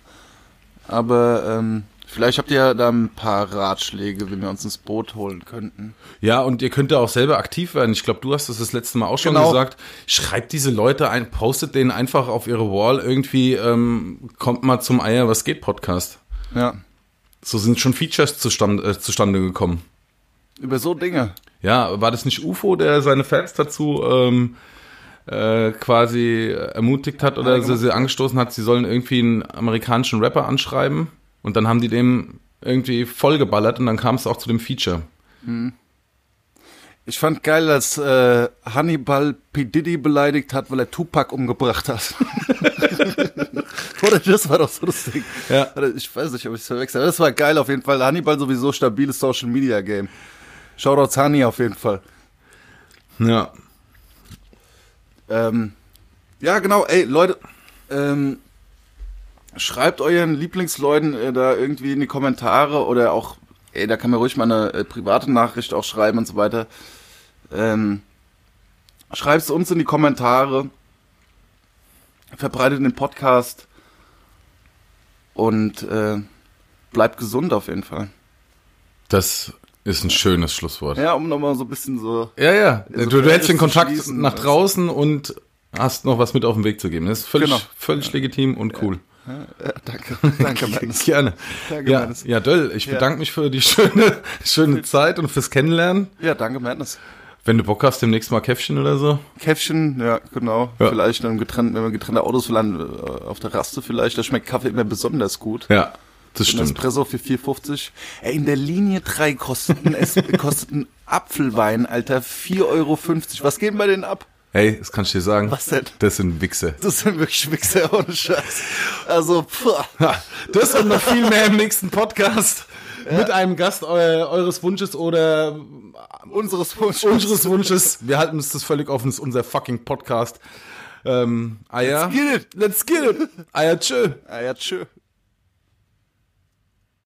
aber ähm, vielleicht habt ihr ja da ein paar Ratschläge, wie wir uns ins Boot holen könnten. Ja, und ihr könnt ja auch selber aktiv werden. Ich glaube, du hast das das letzte Mal auch schon Genau. gesagt. Schreibt diese Leute ein, postet denen einfach auf ihre Wall irgendwie, ähm, kommt mal zum Eier, was geht Podcast. Ja. So sind schon Features zustande, äh, zustande gekommen. Über so Dinge. Ja, war das nicht UFO, der seine Fans dazu ähm, äh, quasi ermutigt hat oder sie, sie angestoßen hat, sie sollen irgendwie einen amerikanischen Rapper anschreiben und dann haben die dem irgendwie vollgeballert und dann kam es auch zu dem Feature. Ich fand geil, dass äh, Hannibal P. Diddy beleidigt hat, weil er Tupac umgebracht hat. Oder das war doch so das Ding. Ja. Ich weiß nicht, ob ich es verwechselt habe. Das war geil auf jeden Fall. Hannibal sowieso stabiles Social Media Game. Shoutouts Hani auf jeden Fall. Ja. Ähm, ja, genau, ey, Leute, ähm, schreibt euren Lieblingsleuten äh, da irgendwie in die Kommentare oder auch, ey, da kann mir ruhig mal eine äh, private Nachricht auch schreiben und so weiter. Ähm, schreibt's uns in die Kommentare, verbreitet den Podcast und äh, bleibt gesund auf jeden Fall. Das ist ein schönes Schlusswort. Ja, um nochmal so ein bisschen so. Ja, ja. Also du, du hältst den Kontakt schließen, nach draußen und hast noch was mit auf den Weg zu geben. Das ist völlig, Genau. völlig legitim und cool. Ja, danke, danke, Mensch. Gerne. Danke, ja, Mannes. ja, Döll, ich Ja. bedanke mich für die schöne, schöne Zeit und fürs Kennenlernen. Ja, danke, Madness. Wenn du Bock hast, demnächst mal Käffchen oder so. Käffchen, ja, genau. Ja. Vielleicht dann getrennt, wenn wir getrennte Autos fahren, äh, auf der Raste vielleicht. Da schmeckt Kaffee immer besonders gut. Ja, das Ein stimmt. Espresso für 4,50. Ey, in der Linie 3 kostet ein, es kostet ein Apfelwein, Alter, 4,50 Euro. Was geht denn bei denen ab? Hey, das kann ich dir sagen. Was denn? Das sind Wichse. Das sind wirklich Wichser ohne Scheiß. Also. Ha, Das und noch viel mehr im nächsten Podcast. Mit einem Gast eu eures Wunsches oder Unseres Wunsches. unseres Wunsches. Wir halten uns das völlig offen. Das ist unser fucking Podcast. Ähm, Eier. Let's get it. Let's get it. Eier, tschö. Ah ja, tschö.